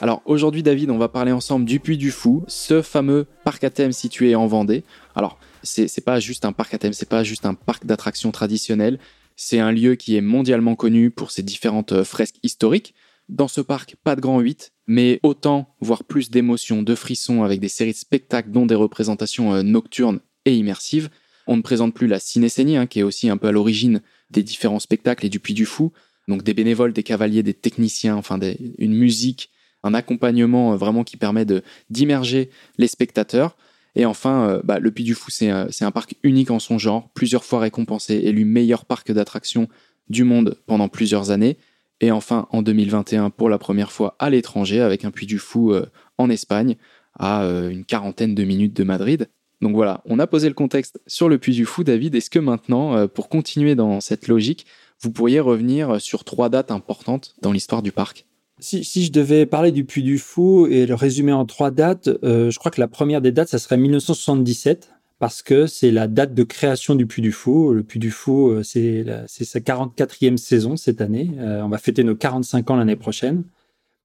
Alors aujourd'hui David, on va parler ensemble du Puy du Fou, ce fameux parc à thème situé en Vendée. Alors c'est pas juste un parc à thème, c'est pas juste un parc d'attractions traditionnel, c'est un lieu qui est mondialement connu pour ses différentes euh, fresques historiques. Dans ce parc, pas de grand 8, mais autant, voire plus d'émotions, de frissons avec des séries de spectacles dont des représentations euh, nocturnes et immersives. On ne présente plus la cinécénie, hein, qui est aussi un peu à l'origine des différents spectacles et du Puy du Fou. Donc des bénévoles, des cavaliers, des techniciens, enfin une musique un accompagnement euh, vraiment qui permet d'immerger les spectateurs. Et enfin, euh, bah, le Puy du Fou, c'est un parc unique en son genre, plusieurs fois récompensé, élu meilleur parc d'attractions du monde pendant plusieurs années. Et enfin, en 2021, pour la première fois à l'étranger, avec un Puy du Fou euh, en Espagne, à une quarantaine de minutes de Madrid. Donc voilà, on a posé le contexte sur le Puy du Fou, David. Est-ce que maintenant, pour continuer dans cette logique, vous pourriez revenir sur trois dates importantes dans l'histoire du parc? Si, si, je devais parler du Puy du Fou et le résumer en trois dates, euh, je crois que la première des dates, ça serait 1977, parce que c'est la date de création du Puy du Fou. Le Puy du Fou, euh, c'est sa 44e saison cette année. Euh, on va fêter nos 45 ans l'année prochaine.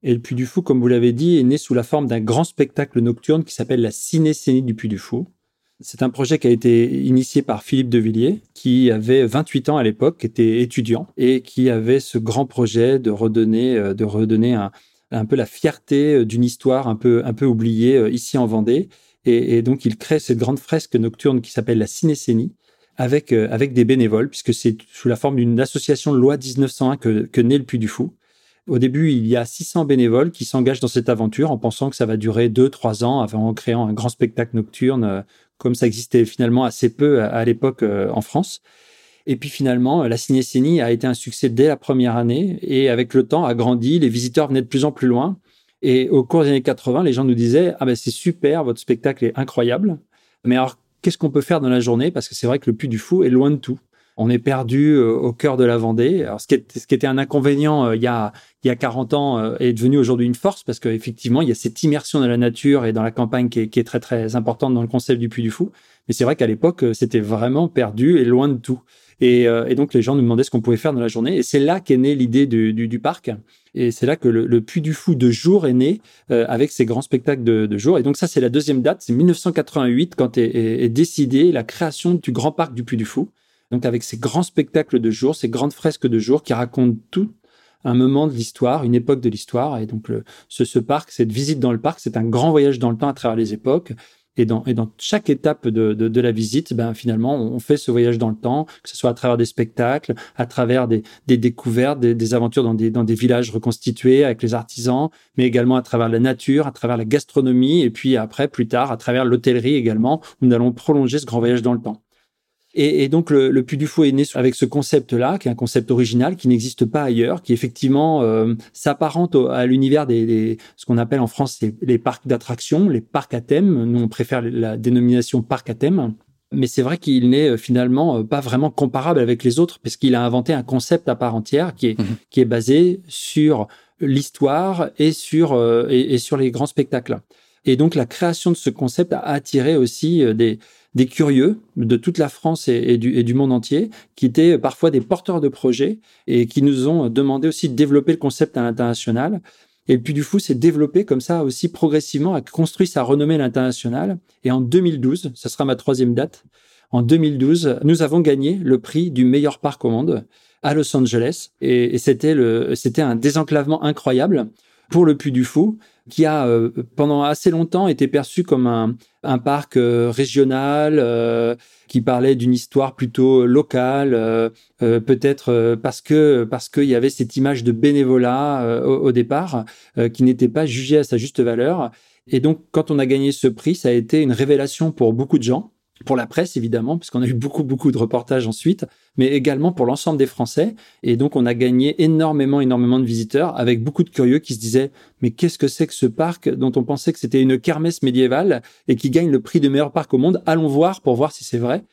Et le Puy du Fou, comme vous l'avez dit, est né sous la forme d'un grand spectacle nocturne qui s'appelle la Cinécénie du Puy du Fou. C'est un projet qui a été initié par Philippe de Villiers, qui avait 28 ans à l'époque, qui était étudiant et qui avait ce grand projet de redonner, euh, de redonner un, peu la fierté euh, d'une histoire un peu, un peu oubliée euh, ici en Vendée. Et, donc, il crée cette grande fresque nocturne qui s'appelle la Cinécénie avec, avec des bénévoles, puisque c'est sous la forme d'une association de loi 1901 que, que naît le Puy du Fou. Au début, il y a 600 bénévoles qui s'engagent dans cette aventure en pensant que ça va durer 2-3 ans avant en créant un grand spectacle nocturne comme ça existait finalement assez peu à, l'époque euh, en France. Et puis finalement, la cinécénie a été un succès dès la première année et avec le temps a grandi, les visiteurs venaient de plus en plus loin. Et au cours des années 80, les gens nous disaient Ah ben c'est super, votre spectacle est incroyable. Mais alors, qu'est-ce qu'on peut faire dans la journée? Parce que c'est vrai que le Puy du Fou est loin de tout on est perdu euh, au cœur de la Vendée. Alors, ce qui, était un inconvénient euh, il, y a, il y a 40 ans euh, est devenu aujourd'hui une force parce qu'effectivement, il y a cette immersion dans la nature et dans la campagne qui est, très, très importante dans le concept du Puy du Fou. Mais c'est vrai qu'à l'époque, c'était vraiment perdu et loin de tout. Et, donc, les gens nous demandaient ce qu'on pouvait faire dans la journée. Et c'est là qu'est née l'idée du, parc. Et c'est là que le, Puy du Fou de jour est né avec ces grands spectacles de, jour. Et donc, ça, c'est la deuxième date. C'est 1988 quand est, est, est décidée la création du grand parc du Puy du Fou. Donc avec ces grands spectacles de jour, ces grandes fresques de jour qui racontent tout un moment de l'histoire, une époque de l'histoire. Et donc ce, parc, cette visite dans le parc, c'est un grand voyage dans le temps à travers les époques. Et dans, chaque étape de, la visite, ben finalement, on fait ce voyage dans le temps, que ce soit à travers des spectacles, à travers des, découvertes, des, aventures dans des, dans des villages reconstitués avec les artisans, mais également à travers la nature, à travers la gastronomie, et puis après, plus tard, à travers l'hôtellerie également, où nous allons prolonger ce grand voyage dans le temps. Et, donc le, le Puy du Fou est né avec ce concept-là, qui est un concept original, qui n'existe pas ailleurs, qui effectivement euh, s'apparente à l'univers des, ce qu'on appelle en France les, parcs d'attractions, les parcs à thème. Nous on préfère la dénomination parc à thème. Mais c'est vrai qu'il n'est euh, finalement euh, pas vraiment comparable avec les autres, parce qu'il a inventé un concept à part entière qui est, mmh qui est basé sur l'histoire et sur et sur les grands spectacles. Et donc la création de ce concept a attiré aussi des des curieux de toute la France et, du, monde entier, qui étaient parfois des porteurs de projets et qui nous ont demandé aussi de développer le concept à l'international. Et le Puy du Fou s'est développé comme ça aussi progressivement, a construit sa renommée à l'international. Et en 2012, ça sera ma troisième date, en 2012, nous avons gagné le prix du meilleur parc au monde à Los Angeles. Et, et c'était un désenclavement incroyable pour le Puy du Fou, qui a euh, pendant assez longtemps été perçu comme un, un parc euh, régional euh, qui parlait d'une histoire plutôt locale, peut-être parce que parce qu'il y avait cette image de bénévolat au, départ qui n'était pas jugée à sa juste valeur. Et donc, quand on a gagné ce prix, ça a été une révélation pour beaucoup de gens pour la presse évidemment, puisqu'on a eu beaucoup beaucoup de reportages ensuite, mais également pour l'ensemble des Français. Et donc on a gagné énormément énormément de visiteurs avec beaucoup de curieux qui se disaient mais qu'est-ce que c'est que ce parc dont on pensait que c'était une kermesse médiévale et qui gagne le prix de meilleur parc au monde? Allons voir pour voir si c'est vrai.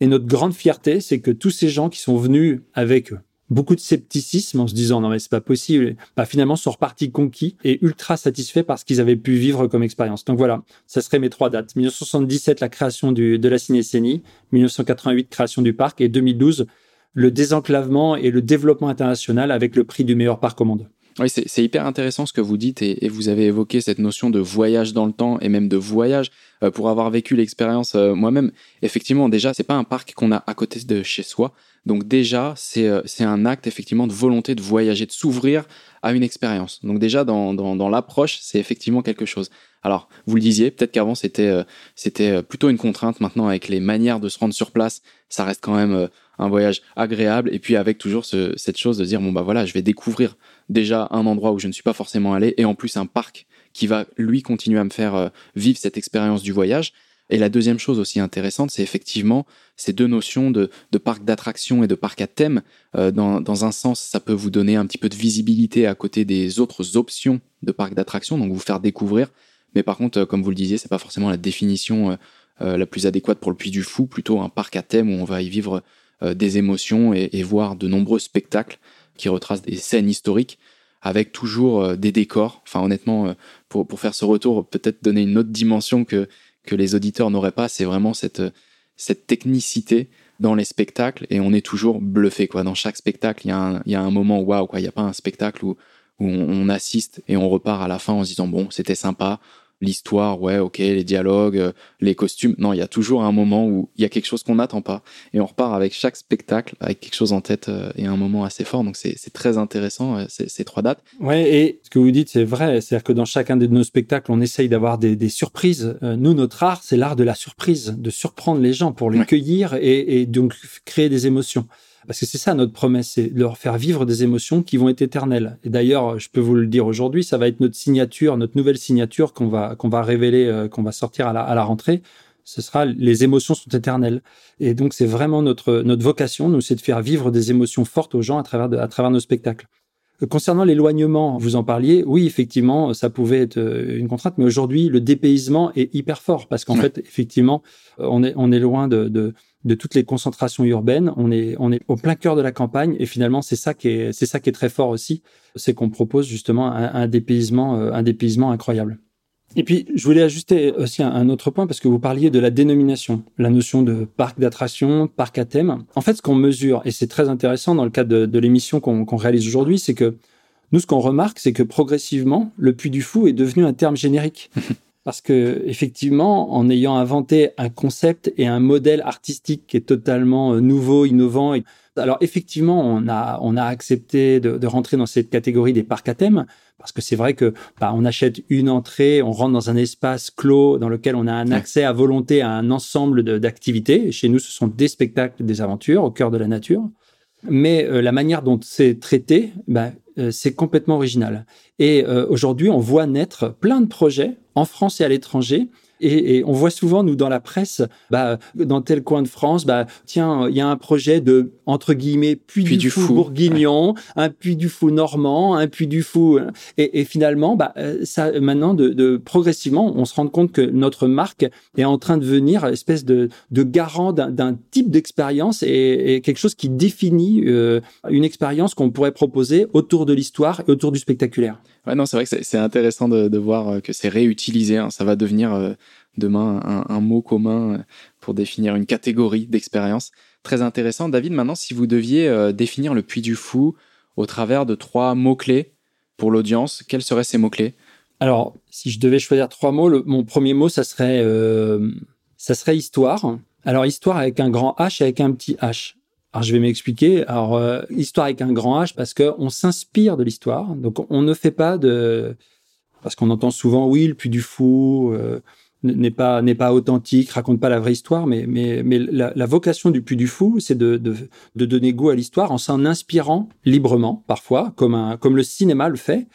Et notre grande fierté, c'est que tous ces gens qui sont venus avec beaucoup de scepticisme en se disant non mais c'est pas possible, bah, finalement sont repartis conquis et ultra satisfaits par ce qu'ils avaient pu vivre comme expérience. Donc voilà, ça serait mes trois dates. 1977 la création de la Cinécénie, 1988 création du parc et 2012 le désenclavement et le développement international avec le prix du meilleur parc au monde. Oui, c'est hyper intéressant ce que vous dites et, vous avez évoqué cette notion de voyage dans le temps et même de voyage euh, pour avoir vécu l'expérience euh, moi-même. Effectivement, déjà, c'est pas un parc qu'on a à côté de chez soi. Donc déjà, c'est euh, un acte effectivement de volonté de voyager, de s'ouvrir à une expérience. Donc déjà, dans, dans, dans l'approche, c'est effectivement quelque chose. Alors, vous le disiez, peut-être qu'avant c'était c'était plutôt une contrainte. Maintenant, avec les manières de se rendre sur place, ça reste quand même un voyage agréable. Et puis avec toujours ce, cette chose de dire bon bah voilà, je vais découvrir déjà un endroit où je ne suis pas forcément allé et en plus un parc qui va lui continuer à me faire euh, vivre cette expérience du voyage. Et la deuxième chose aussi intéressante, c'est effectivement ces deux notions de, de parc d'attraction et de parc à thème. Euh, dans, dans, un sens, ça peut vous donner un petit peu de visibilité à côté des autres options de parc d'attraction, donc vous faire découvrir. Mais par contre, euh, comme vous le disiez, c'est pas forcément la définition la plus adéquate pour le Puy du Fou, plutôt un parc à thème où on va y vivre des émotions et, voir de nombreux spectacles qui retrace des scènes historiques avec toujours euh, des décors. Enfin, honnêtement, euh, pour, pour faire ce retour, peut-être donner une autre dimension que, que les auditeurs n'auraient pas, c'est vraiment cette, cette technicité dans les spectacles et on est toujours bluffé, quoi. Dans chaque spectacle, il y a un, y a un moment waouh. Il n'y a pas un spectacle où, où on assiste et on repart à la fin en se disant bon, c'était sympa, l'histoire, ouais, ok, les dialogues, euh, les costumes. Non, il y a toujours un moment où il y a quelque chose qu'on n'attend pas. Et on repart avec chaque spectacle, avec quelque chose en tête euh, et un moment assez fort. Donc c'est très intéressant, euh, ces, trois dates. Ouais, et ce que vous dites, c'est vrai. C'est-à-dire que dans chacun de nos spectacles, on essaye d'avoir des, des, surprises. nous, notre art, c'est l'art de la surprise, de surprendre les gens pour les cueillir et, et donc créer des émotions. Parce que c'est ça notre promesse, c'est de leur faire vivre des émotions qui vont être éternelles. Et d'ailleurs, je peux vous le dire aujourd'hui, ça va être notre signature, notre nouvelle signature qu'on va qu'on va révéler, euh, qu'on va sortir à la, à la rentrée. Ce sera les émotions sont éternelles. Et donc c'est vraiment notre notre vocation, nous, c'est de faire vivre des émotions fortes aux gens à travers de, à travers nos spectacles. Concernant l'éloignement, vous en parliez, oui, effectivement, ça pouvait être euh, une contrainte, mais aujourd'hui, le dépaysement est hyper fort parce qu'en fait, effectivement, on est, on est loin de, de, de toutes les concentrations urbaines. On est, on est au plein cœur de la campagne et finalement c'est ça qui est, c'est ça qui est très fort aussi, c'est qu'on propose justement un, un, dépaysement, euh, un dépaysement incroyable. Et puis, je voulais ajuster aussi un, autre point parce que vous parliez de la dénomination, la notion de parc d'attraction, parc à thème. En fait, ce qu'on mesure, et c'est très intéressant dans le cadre de, de l'émission qu'on réalise aujourd'hui, c'est que nous, ce qu'on remarque, c'est que progressivement, le Puy du Fou est devenu un terme générique. parce que effectivement, en ayant inventé un concept et un modèle artistique qui est totalement euh, nouveau, innovant, alors effectivement, on a on a accepté de, de rentrer dans cette catégorie des parcs à thème parce que c'est vrai que bah, on achète une entrée, on rentre dans un espace clos dans lequel on a un accès à volonté à un ensemble d'activités. Chez nous, ce sont des spectacles, des aventures au cœur de la nature. Mais euh, la manière dont c'est traité, bah, euh, c'est complètement original. Et aujourd'hui, on voit naître plein de projets en France et à l'étranger. Et, et, on voit souvent, nous, dans la presse, bah, dans tel coin de France, bah, tiens, il y a un projet de, entre guillemets, puits, du, fou, bourguignon, un puits du fou normand, un puits du fou. Et, et finalement, bah, euh, ça, maintenant, de, de, progressivement, on se rend compte que notre marque est en train de venir espèce de, de garant d'un type d'expérience et, et, quelque chose qui définit euh, une expérience qu'on pourrait proposer autour de l'histoire et autour du spectaculaire. Ouais, non, c'est vrai que c'est intéressant de, de, voir euh, que c'est réutilisé. Hein. Ça va devenir euh, demain un, un, mot commun euh, pour définir une catégorie d'expérience. Très intéressant. David, maintenant, si vous deviez définir le Puy du Fou au travers de trois mots-clés pour l'audience, quels seraient ces mots-clés? Alors, si je devais choisir trois mots, mon premier mot, ça serait, euh, ça serait histoire. Alors, histoire avec un grand H et avec un petit H. Alors je vais m'expliquer. Alors euh, histoire avec un grand H parce que on s'inspire de l'histoire. Donc on ne fait pas de parce qu'on entend souvent oui le puits du fou euh, n'est pas n'est pas authentique, raconte pas la vraie histoire. Mais mais mais la, la vocation du puits du fou c'est de, de de donner goût à l'histoire en s'en inspirant librement parfois comme un comme le cinéma le fait.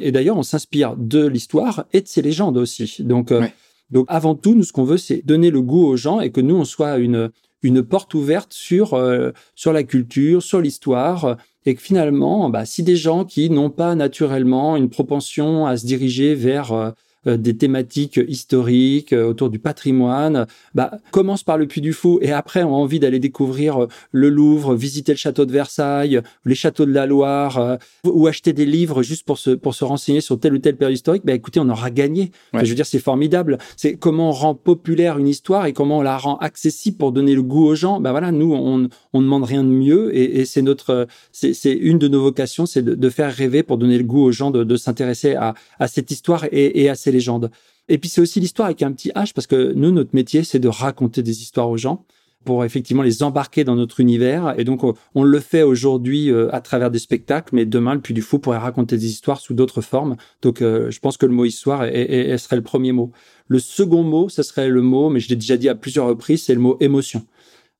Et d'ailleurs on s'inspire de l'histoire et de ses légendes aussi. Donc euh, Donc avant tout, nous ce qu'on veut, c'est donner le goût aux gens et que nous on soit une une porte ouverte sur euh, sur la culture, sur l'histoire, et que finalement, bah, si des gens qui n'ont pas naturellement une propension à se diriger vers euh, euh, des thématiques historiques euh, autour du patrimoine, bah, commence par le Puy du Fou et après ont envie d'aller découvrir euh, le Louvre, visiter le château de Versailles, les châteaux de la Loire, ou acheter des livres juste pour se, pour se renseigner sur telle ou telle période historique, bah, écoutez, on aura gagné. je veux dire, c'est formidable. C'est comment on rend populaire une histoire et comment on la rend accessible pour donner le goût aux gens. Bah voilà, nous, on, on demande rien de mieux et, et c'est notre, c'est, c'est une de nos vocations, c'est de, de, faire rêver pour donner le goût aux gens de, de s'intéresser à, à cette histoire et, et à Et puis c'est aussi l'histoire avec un petit H parce que nous, notre métier, c'est de raconter des histoires aux gens pour effectivement les embarquer dans notre univers. Et donc, on le fait aujourd'hui euh, à travers des spectacles, mais demain, le Puy du Fou pourrait raconter des histoires sous d'autres formes. Donc, euh, je pense que le mot histoire serait le premier mot. Le second mot, ce serait le mot, mais je l'ai déjà dit à plusieurs reprises, c'est le mot émotion.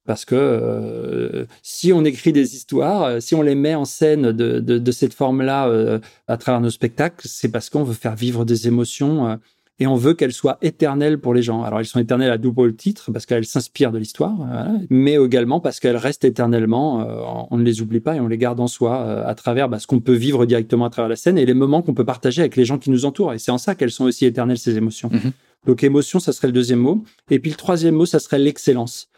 Parce que euh, si on écrit des histoires, si on les met en scène de, de, de cette forme-là à travers nos spectacles, c'est parce qu'on veut faire vivre des émotions et on veut qu'elles soient éternelles pour les gens. Alors elles sont éternelles à double titre parce qu'elles s'inspirent de l'histoire, mais également parce qu'elles restent éternellement. Euh, on ne les oublie pas et on les garde en soi euh, à travers bah, ce qu'on peut vivre directement à travers la scène et les moments qu'on peut partager avec les gens qui nous entourent. Et c'est en ça qu'elles sont aussi éternelles ces émotions. Mhm. Donc émotion, ça serait le deuxième mot. Et puis le troisième mot, ça serait l'excellence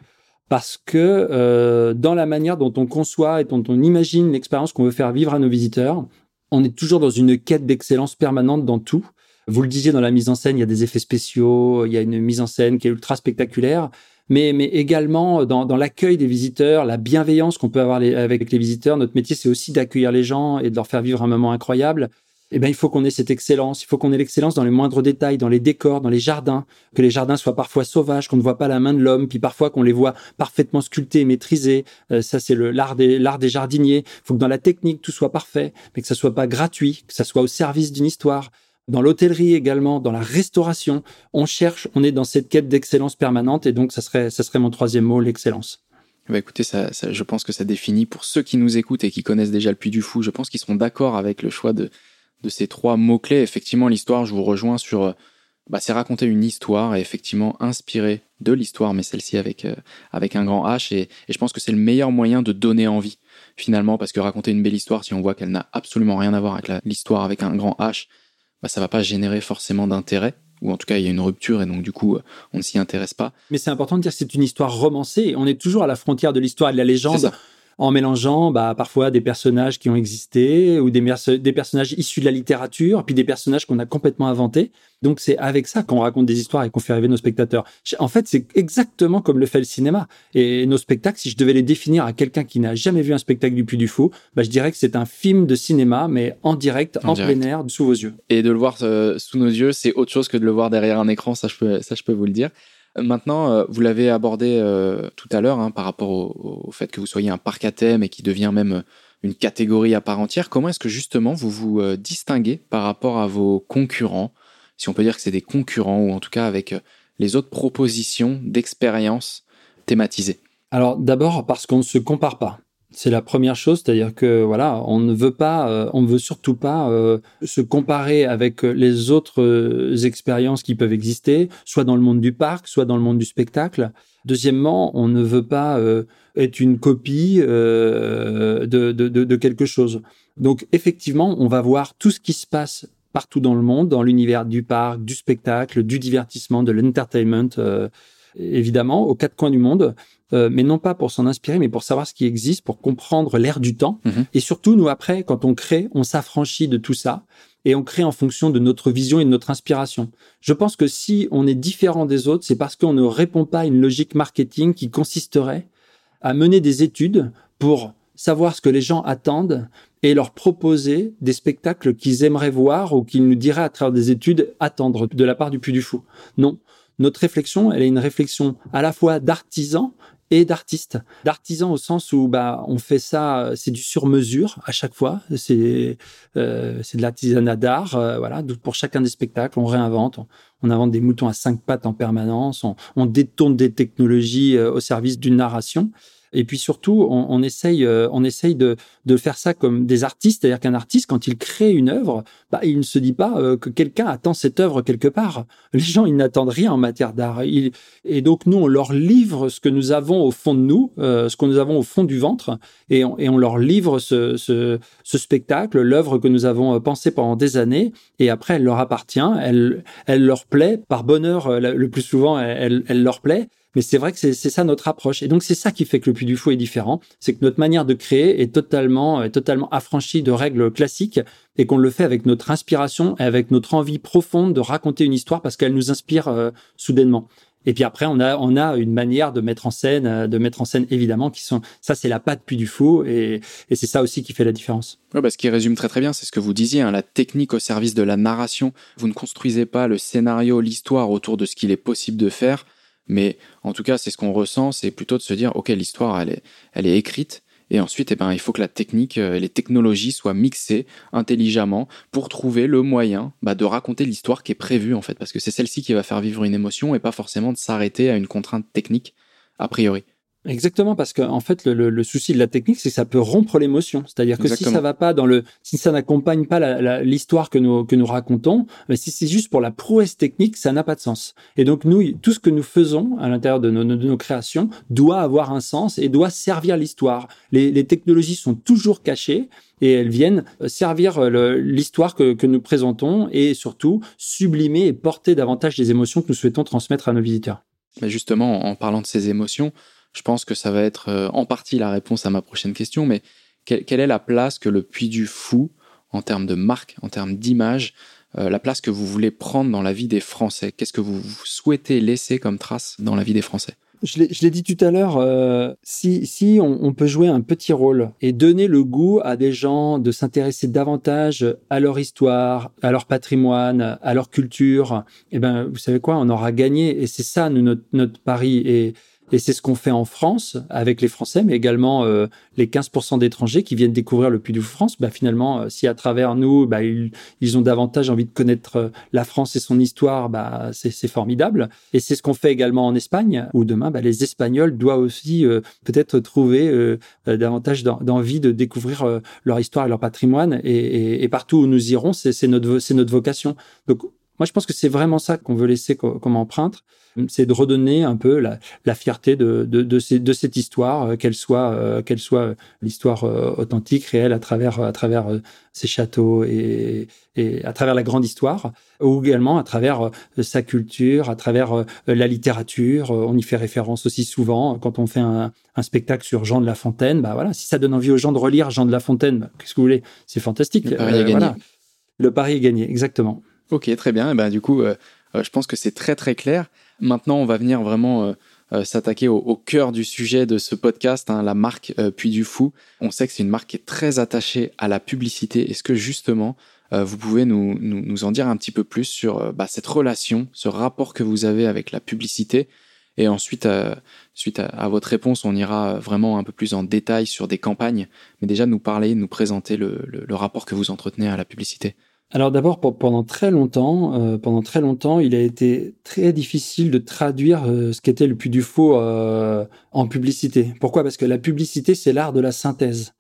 parce que euh, dans la manière dont on conçoit et dont on imagine l'expérience qu'on veut faire vivre à nos visiteurs, on est toujours dans une quête d'excellence permanente dans tout. Vous le disiez dans la mise en scène, il y a des effets spéciaux, il y a une mise en scène qui est ultra spectaculaire, mais, mais également dans, dans l'accueil des visiteurs, la bienveillance qu'on peut avoir avec les visiteurs. Notre métier, c'est aussi d'accueillir les gens et de leur faire vivre un moment incroyable. Eh ben, il faut qu'on ait cette excellence. Il faut qu'on ait l'excellence dans les moindres détails, dans les décors, dans les jardins, que les jardins soient parfois sauvages, qu'on ne voit pas la main de l'homme, puis parfois qu'on les voit parfaitement sculptés, maîtrisés. Euh, ça, c'est l'art des des jardiniers. Il faut que dans la technique tout soit parfait, mais que ça soit pas gratuit, que ça soit au service d'une histoire dans l'hôtellerie également, dans la restauration. On cherche, on est dans cette quête d'excellence permanente et donc ça serait, ça serait mon troisième mot, l'excellence. Bah écoutez, ça, je pense que ça définit pour ceux qui nous écoutent et qui connaissent déjà le Puy du Fou, je pense qu'ils seront d'accord avec le choix de, de ces trois mots-clés. Effectivement, l'histoire, je vous rejoins sur... Bah, c'est raconter une histoire et effectivement inspirer de l'histoire, mais celle-ci avec, euh, avec un grand H. Et, et je pense que c'est le meilleur moyen de donner envie, finalement, parce que raconter une belle histoire, si on voit qu'elle n'a absolument rien à voir avec l'histoire avec un grand H, bah, ça va pas générer forcément d'intérêt ou en tout cas il y a une rupture et donc du coup on ne s'y intéresse pas. Mais c'est important de dire que c'est une histoire romancée. On est toujours à la frontière de l'histoire et de la légende en mélangeant bah, parfois des personnages qui ont existé ou des, des personnages issus de la littérature, puis des personnages qu'on a complètement inventés. Donc c'est avec ça qu'on raconte des histoires et qu'on fait rêver nos spectateurs. En fait, c'est exactement comme le fait le cinéma. Et nos spectacles, si je devais les définir à quelqu'un qui n'a jamais vu un spectacle du Puy du Fou, bah, je dirais que c'est un film de cinéma, mais en direct, en, plein air, sous vos yeux. Et de le voir euh, sous nos yeux, c'est autre chose que de le voir derrière un écran, ça je peux, ça, je peux vous le dire. Maintenant, euh, vous l'avez abordé euh, tout à l'heure hein, par rapport au, fait que vous soyez un parc à thème et qui devient même une catégorie à part entière. Comment est-ce que justement vous vous distinguez par rapport à vos concurrents si on peut dire que c'est des concurrents, ou en tout cas avec euh, les autres propositions d'expérience thématisées? Alors d'abord parce qu'on ne se compare pas. C'est la première chose, c'est-à-dire que voilà, on ne veut pas, euh, on ne veut surtout pas euh, se comparer avec les autres expériences qui peuvent exister, soit dans le monde du parc, soit dans le monde du spectacle. Deuxièmement, on ne veut pas être une copie de, quelque chose. Donc effectivement, on va voir tout ce qui se passe partout dans le monde, dans l'univers du parc, du spectacle, du divertissement, de l'entertainment, euh, évidemment, aux quatre coins du monde, euh, mais non pas pour s'en inspirer, mais pour savoir ce qui existe, pour comprendre l'air du temps. Mhm. Et surtout, nous, après, quand on crée, on s'affranchit de tout ça et on crée en fonction de notre vision et de notre inspiration. Je pense que si on est différent des autres, c'est parce qu'on ne répond pas à une logique marketing qui consisterait à mener des études pour savoir ce que les gens attendent et leur proposer des spectacles qu'ils aimeraient voir ou qu'ils nous diraient à travers des études attendre de la part du Puy du Fou. Non, notre réflexion, elle est une réflexion à la fois d'artisan et d'artiste. D'artisan au sens où bah on fait ça, c'est du sur-mesure à chaque fois. C'est euh, de l'artisanat d'art, euh, voilà. Pour chacun des spectacles, on réinvente, on, invente des moutons à cinq pattes en permanence, on, on détourne des technologies euh, au service d'une narration. Et puis surtout, on, essaye, euh, on essaye de, de faire ça comme des artistes, c'est-à-dire qu'un artiste, quand il crée une œuvre, bah, il ne se dit pas euh, que quelqu'un attend cette œuvre quelque part. Les gens, ils n'attendent rien en matière d'art. Et donc nous, on leur livre ce que nous avons au fond de nous, euh, ce que nous avons au fond du ventre, et on, leur livre ce, spectacle, l'œuvre que nous avons pensée pendant des années, et après, elle leur appartient, elle, leur plaît, par bonheur, le plus souvent, elle leur plaît. Mais c'est vrai que c'est ça notre approche. Et donc, c'est ça qui fait que le Puy du Fou est différent. C'est que notre manière de créer est totalement, totalement affranchie de règles classiques et qu'on le fait avec notre inspiration et avec notre envie profonde de raconter une histoire parce qu'elle nous inspire euh, soudainement. Et puis après, on a, on a une manière de mettre en scène, euh, de mettre en scène évidemment, qui sont, ça c'est la patte Puy du Fou, et, et c'est ça aussi qui fait la différence. Ouais, bah, ce qui résume très très bien, c'est ce que vous disiez, hein, la technique au service de la narration. Vous ne construisez pas le scénario, l'histoire autour de ce qu'il est possible de faire, mais en tout cas, c'est ce qu'on ressent, c'est plutôt de se dire, ok, l'histoire, elle est, elle est écrite, et ensuite, eh ben, il faut que la technique et les technologies soient mixées intelligemment pour trouver le moyen bah, de raconter l'histoire qui est prévue, en fait, parce que c'est celle-ci qui va faire vivre une émotion et pas forcément de s'arrêter à une contrainte technique a priori. Exactement, parce qu'en en fait, le, le, souci de la technique, c'est que ça peut rompre l'émotion. C'est-à-dire que si ça va pas dans le, si ça n'accompagne pas l'histoire que nous que nous racontons, mais si c'est juste pour la prouesse technique, ça n'a pas de sens. Et donc nous, tout ce que nous faisons à l'intérieur de nos, de nos créations doit avoir un sens et doit servir l'histoire. Les, les technologies sont toujours cachées et elles viennent servir l'histoire que, que nous présentons et surtout sublimer et porter davantage les émotions que nous souhaitons transmettre à nos visiteurs. Mais justement, en parlant de ces émotions, je pense que ça va être euh, en partie la réponse à ma prochaine question, mais quelle, est la place que le Puy du Fou, en termes de marque, en termes d'image, euh, la place que vous voulez prendre dans la vie des Français? Qu'est-ce que vous souhaitez laisser comme trace dans la vie des Français? Je l'ai dit tout à l'heure, euh, si, si on, peut jouer un petit rôle et donner le goût à des gens de s'intéresser davantage à leur histoire, à leur patrimoine, à leur culture, eh ben, vous savez quoi, on aura gagné. Et c'est ça, notre, notre pari. Et et c'est ce qu'on fait en France avec les Français, mais également euh, les 15% d'étrangers qui viennent découvrir le Puy du France. Bah, finalement, euh, si à travers nous, bah, ils, ont davantage envie de connaître euh, la France et son histoire, bah, c'est formidable. Et c'est ce qu'on fait également en Espagne, où demain, bah, les Espagnols doivent aussi peut-être trouver davantage d'envie de découvrir leur histoire et leur patrimoine. Et, partout où nous irons, c'est notre vocation. Donc, moi, je pense que c'est vraiment ça qu'on veut laisser comme empreinte c'est de redonner un peu la, la fierté de, de, de, ces, de, cette histoire, euh, qu'elle soit, euh, qu'elle soit l'histoire euh, authentique, réelle, à travers, à travers ces châteaux et, et à travers la grande histoire, ou également à travers sa culture, à travers la littérature. On y fait référence aussi souvent quand on fait un, un spectacle sur Jean de La Fontaine. Bah voilà, si ça donne envie aux gens de relire Jean de La Fontaine, bah, qu'est-ce que vous voulez? C'est fantastique. Le pari est gagné. Le pari est gagné, exactement. Ok, très bien. Et ben, du coup, je pense que c'est très très clair. Maintenant, on va venir vraiment euh, euh, s'attaquer au, cœur du sujet de ce podcast, hein, la marque euh, Puy du Fou. On sait que c'est une marque qui est très attachée à la publicité. Est-ce que justement, vous pouvez nous, nous, en dire un petit peu plus sur bah, cette relation, ce rapport que vous avez avec la publicité? Et ensuite, suite à, votre réponse, on ira vraiment un peu plus en détail sur des campagnes, mais déjà nous parler, nous présenter le rapport que vous entretenez à la publicité. Alors d'abord, pendant très longtemps, euh, pendant très longtemps, il a été très difficile de traduire euh, ce qu'était le plus du faux euh, en publicité. Pourquoi? Parce que la publicité, c'est l'art de la synthèse.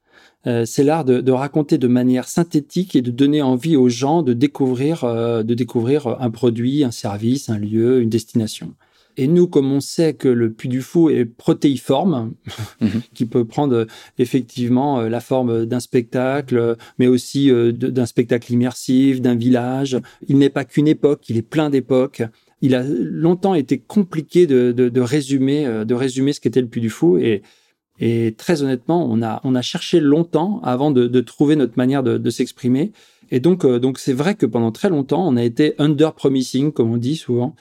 c'est l'art de, de, raconter de manière synthétique et de donner envie aux gens de découvrir, de découvrir un produit, un service, un lieu, une destination. Et nous, comme on sait que le puits du Fou est protéiforme, mhm. qui peut prendre effectivement euh, la forme d'un spectacle, mais aussi euh, d'un spectacle immersif, d'un village, il n'est pas qu'une époque, il est plein d'époques. Il a longtemps été compliqué de, de, de résumer, euh, de résumer ce qu'était le puits du Fou et, et très honnêtement, on a, on a cherché longtemps avant de, de trouver notre manière de, de s'exprimer. Et donc, donc c'est vrai que pendant très longtemps, on a été under promising, comme on dit souvent.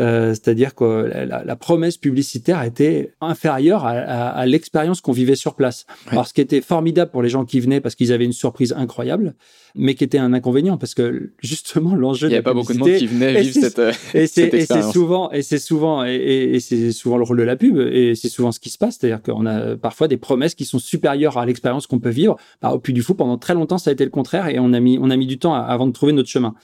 Euh, c'est-à-dire que la, promesse publicitaire était inférieure à, l'expérience qu'on vivait sur place. Alors, ce qui était formidable pour les gens qui venaient parce qu'ils avaient une surprise incroyable, mais qui était un inconvénient parce que justement l'enjeu. Il n'y avait pas beaucoup de monde qui venait vivre cette, et c'est souvent et c'est souvent et, c'est souvent le rôle de la pub et c'est souvent ce qui se passe, c'est-à-dire qu'on a parfois des promesses qui sont supérieures à l'expérience qu'on peut vivre. Bah, au Puy du Fou, pendant très longtemps, ça a été le contraire et on a mis on a mis du temps avant de trouver notre chemin.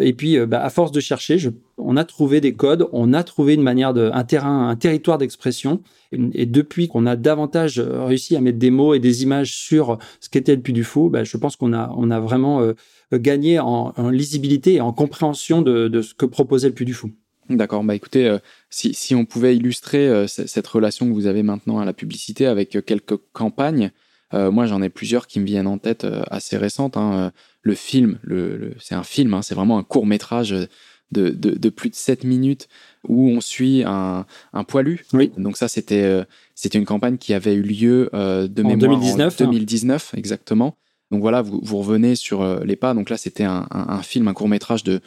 Et puis, euh, bah, à force de chercher, on a trouvé des codes, on a trouvé une manière de, un territoire d'expression. Et, depuis qu'on a davantage euh, réussi à mettre des mots et des images sur ce qu'était le Puy du Fou, bah, je pense qu'on a, vraiment euh, gagné en, lisibilité et en compréhension de, ce que proposait le Puy du Fou. D'accord. Bah écoutez, si, si, on pouvait illustrer cette relation que vous avez maintenant à la publicité avec quelques campagnes, moi j'en ai plusieurs qui me viennent en tête assez récentes. Hein le film, le, c'est un film, hein, c'est vraiment un court métrage de, de, plus de 7 minutes où on suit un, un poilu. Oui. Donc ça, c'était euh, c'était une campagne qui avait eu lieu euh, de en 2019, en 2019 exactement. Donc voilà, vous, vous revenez sur euh, les pas. Donc là, c'était un, un, film, un court métrage de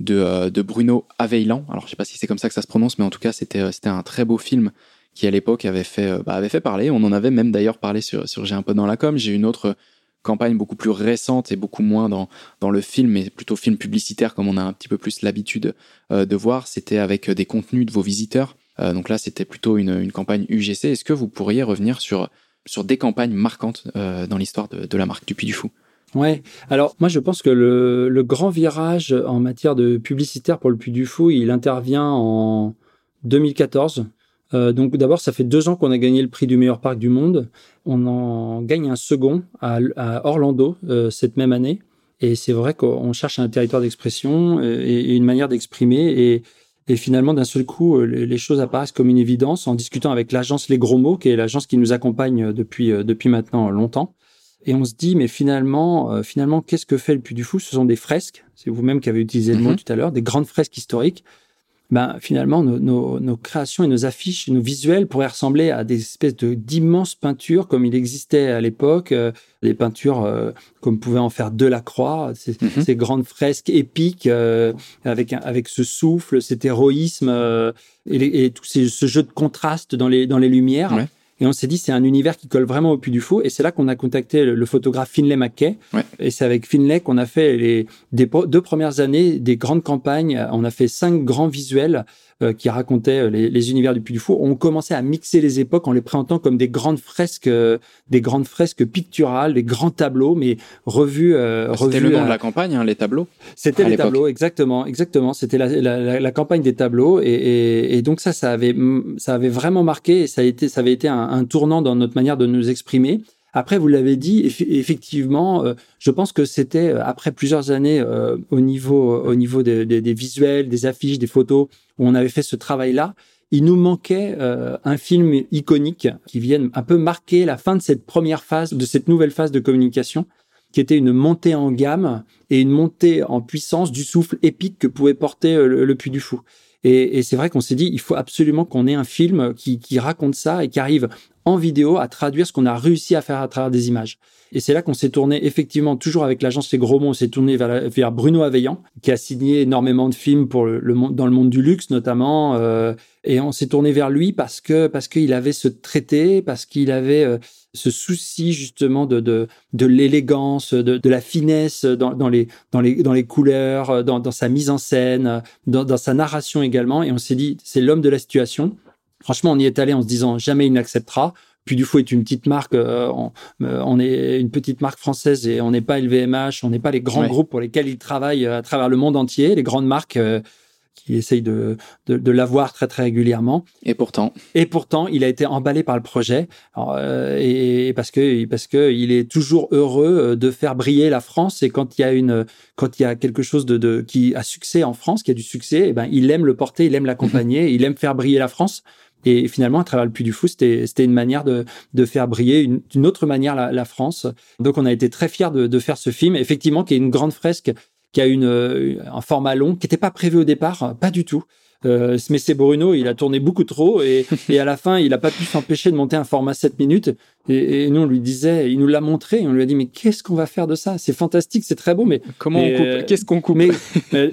de, de Bruno Aveillan. Alors je sais pas si c'est comme ça que ça se prononce, mais en tout cas, c'était c'était un très beau film qui à l'époque avait fait bah, avait fait parler. On en avait même d'ailleurs parlé sur sur J'ai un peu dans la com. J'ai une autre campagne beaucoup plus récente et beaucoup moins dans, dans le film, mais plutôt film publicitaire comme on a un petit peu plus l'habitude euh, de voir. C'était avec euh, des contenus de vos visiteurs. Euh, donc là, c'était plutôt une, une, campagne UGC. Est-ce que vous pourriez revenir sur, sur des campagnes marquantes dans l'histoire de, de, la marque du Puy du Fou Ouais. Alors moi je pense que le, le, grand virage en matière de publicitaire pour le Puy du Fou, il intervient en 2014 euh, donc d'abord, ça fait deux ans qu'on a gagné le prix du meilleur parc du monde. On en gagne un second à, Orlando euh, cette même année. Et c'est vrai qu'on cherche un territoire d'expression euh, et, une manière d'exprimer. Et, finalement, d'un seul coup, les, choses apparaissent comme une évidence en discutant avec l'agence Les Gros Mots, qui est l'agence qui nous accompagne depuis, depuis maintenant longtemps. Et on se dit, mais finalement, finalement, qu'est-ce que fait le Puy du Fou? Ce sont des fresques. C'est vous-même qui avez utilisé le mot mm-hmm. tout à l'heure, des grandes fresques historiques ben, finalement, nos, créations et nos affiches, nos visuels pourraient ressembler à des espèces de d'immenses peintures comme il existait à l'époque, euh, des peintures euh, comme pouvait en faire Delacroix, ces, mhm. ces grandes fresques épiques euh, avec avec ce souffle, cet héroïsme et, tout ce jeu de contraste dans les dans les lumières. Et on s'est dit, c'est un univers qui colle vraiment au Puy du Fou. Et c'est là qu'on a contacté le, photographe Finlay Mackay. Et c'est avec Finlay qu'on a fait les deux premières années des grandes campagnes. On a fait cinq grands visuels qui racontaient euh, les, univers du Puy du Fou. On commençait à mixer les époques en les présentant comme des grandes fresques, euh, des grandes fresques picturales, des grands tableaux, mais revus. C'était le nom de la campagne, hein, les tableaux. C'était les tableaux, exactement, exactement. C'était la, la, la, campagne des tableaux, et, et, et, donc ça, ça avait, ça avait vraiment marqué, et ça a été, ça avait été un, un tournant dans notre manière de nous exprimer. Après, vous l'avez dit, effectivement, euh, je pense que c'était euh, après plusieurs années euh, au niveau, au niveau des, visuels, des affiches, des photos, où on avait fait ce travail-là. Il nous manquait un film iconique qui vienne un peu marquer la fin de cette première phase, de cette nouvelle phase de communication, qui était une montée en gamme et une montée en puissance du souffle épique que pouvait porter le, le Puy du Fou. Et, c'est vrai qu'on s'est dit, il faut absolument qu'on ait un film qui, raconte ça et qui arrive en vidéo à traduire ce qu'on a réussi à faire à travers des images. Et c'est là qu'on s'est tourné effectivement toujours avec l'agence Les Gros Mots, on s'est tourné vers, Bruno Aveillant qui a signé énormément de films pour le, dans le monde du luxe notamment. Euh, et on s'est tourné vers lui parce que parce qu'il avait ce traité, parce qu'il avait euh, ce souci justement de de, l'élégance, de, la finesse dans, les dans les dans les couleurs, dans, dans sa mise en scène, dans, dans sa narration également. Et on s'est dit c'est l'homme de la situation. Franchement, on y est allé en se disant jamais il n'acceptera. Puis du Fou est une petite marque, euh, euh, on, est une petite marque française et on n'est pas LVMH, on n'est pas les grands groupes pour lesquels il travaille à travers le monde entier, les grandes marques euh, qui essayent de, de, de l'avoir très très régulièrement. Et pourtant. Et pourtant, il a été emballé par le projet et parce que parce que il est toujours heureux de faire briller la France et quand il y a une quand il y a quelque chose de, de qui a succès en France, qui a du succès, et eh ben il aime le porter, il aime l'accompagner, il aime faire briller la France. Et finalement, à travers le Puy du Fou, c'était une manière de, de faire briller d'une autre manière la, France. Donc, on a été très fiers de, de faire ce film, effectivement, qui est une grande fresque, qui a une, un format long, qui n'était pas prévu au départ, pas du tout. Euh, mais c'est Bruno, il a tourné beaucoup trop et, et à la fin, il n'a pas pu s'empêcher de monter un format 7 minutes. Et, et, nous, on lui disait, il nous l'a montré, et on lui a dit, mais qu'est-ce qu'on va faire de ça? C'est fantastique, c'est très beau, mais comment on coupe? euh, Qu'est-ce qu'on coupe? Mais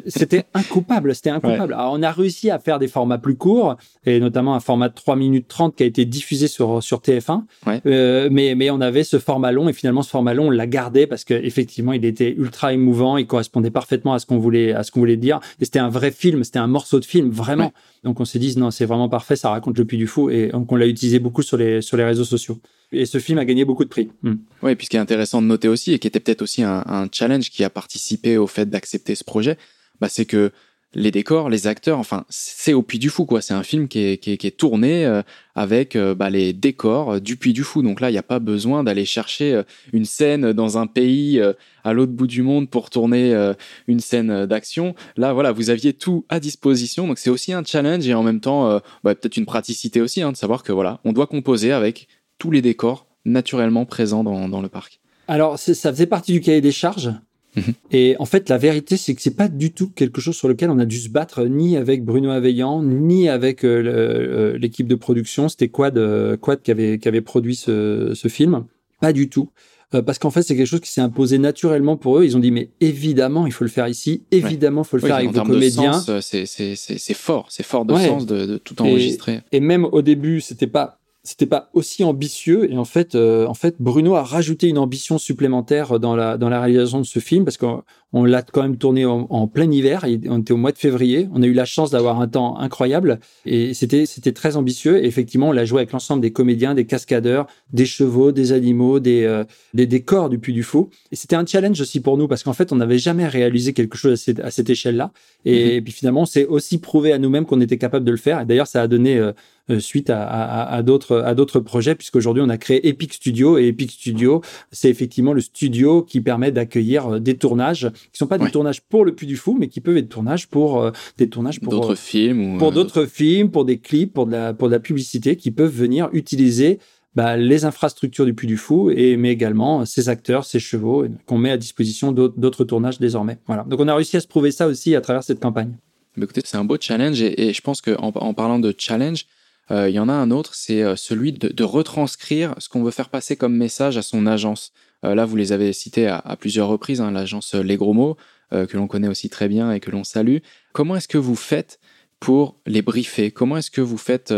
c'était incoupable, c'était incoupable. Alors, on a réussi à faire des formats plus courts, et notamment un format de 3 minutes 30 qui a été diffusé sur sur TF1. Euh, mais mais on avait ce format long, et finalement, ce format long, on l'a gardé parce que effectivement, il était ultra émouvant, il correspondait parfaitement à ce qu'on voulait à ce qu'on voulait dire. Et c'était un vrai film, c'était un morceau de film, vraiment. Donc on s'est dit non, c'est vraiment parfait, ça raconte le Puy du Fou, et donc on l'a utilisé beaucoup sur les sur les réseaux sociaux et ce film a gagné beaucoup de prix. Hmm. Oui, puis ce qui est intéressant de noter aussi, et qui était peut-être aussi un, challenge qui a participé au fait d'accepter ce projet, bah, c'est que les décors, les acteurs, enfin, c'est au Puy du Fou, quoi. C'est un film qui est, qui est, tourné euh, avec euh, bah, les décors euh, du Puy du Fou. Donc là, il n'y a pas besoin d'aller chercher une scène dans un pays à l'autre bout du monde pour tourner une scène d'action. Là, voilà, vous aviez tout à disposition. Donc c'est aussi un challenge et en même temps, bah, peut-être une praticité aussi, hein, de savoir que voilà, on doit composer avec tous les décors naturellement présents dans, dans le parc. Alors, ça faisait partie du cahier des charges. Mhm. Et en fait, la vérité, c'est que c'est pas du tout quelque chose sur lequel on a dû se battre ni avec Bruno Aveillant, ni avec euh, euh, l'équipe de production. C'était Quad, euh, Quad qui avait, qui avait produit ce, ce film. Pas du tout. parce qu'en fait, c'est quelque chose qui s'est imposé naturellement pour eux. Ils ont dit, mais évidemment, il faut le faire ici. Évidemment, il faut le faire avec vos comédiens. C'est fort. C'est fort de sens de, de tout enregistrer. Et, et même au début, c'était pas c'était pas aussi ambitieux et en fait euh, en fait Bruno a rajouté une ambition supplémentaire dans la dans la réalisation de ce film parce qu'on on, l'a quand même tourné en, plein hiver on était au mois de février. On a eu la chance d'avoir un temps incroyable et c'était c'était très ambitieux et effectivement on l'a joué avec l'ensemble des comédiens des cascadeurs des chevaux des animaux des euh, des décors du Puy du Fou. Et c'était un challenge aussi pour nous parce qu'en fait on n'avait jamais réalisé quelque chose à cette, à cette échelle là et, mm-hmm. puis finalement on s'est aussi prouvé à nous-mêmes qu'on était capable de le faire et d'ailleurs ça a donné euh, suite à, à, à d'autres projets puisqu'aujourd'hui on a créé Epic Studio et Epic Studio c'est effectivement le studio qui permet d'accueillir euh, des tournages qui sont pas des tournages pour le Puy du Fou mais qui peuvent être tournages pour euh, des tournages pour d'autres films ou pour d'autres films pour des clips pour de la pour de la publicité qui peuvent venir utiliser bah, les infrastructures du Puy du Fou et mais également ces acteurs, ces chevaux qu'on met à disposition d'autres tournages désormais. Voilà. Donc on a réussi à se prouver ça aussi à travers cette campagne. Mais écoutez, c'est un beau challenge et, et je pense que en, en parlant de challenge, euh, il y en a un autre, c'est euh, celui de, retranscrire ce qu'on veut faire passer comme message à son agence. Euh, là, vous les avez cités à, plusieurs reprises, hein, l'agence Les Gros Mots, que l'on connaît aussi très bien et que l'on salue. Comment est-ce que vous faites pour les briefer? Comment est-ce que vous faites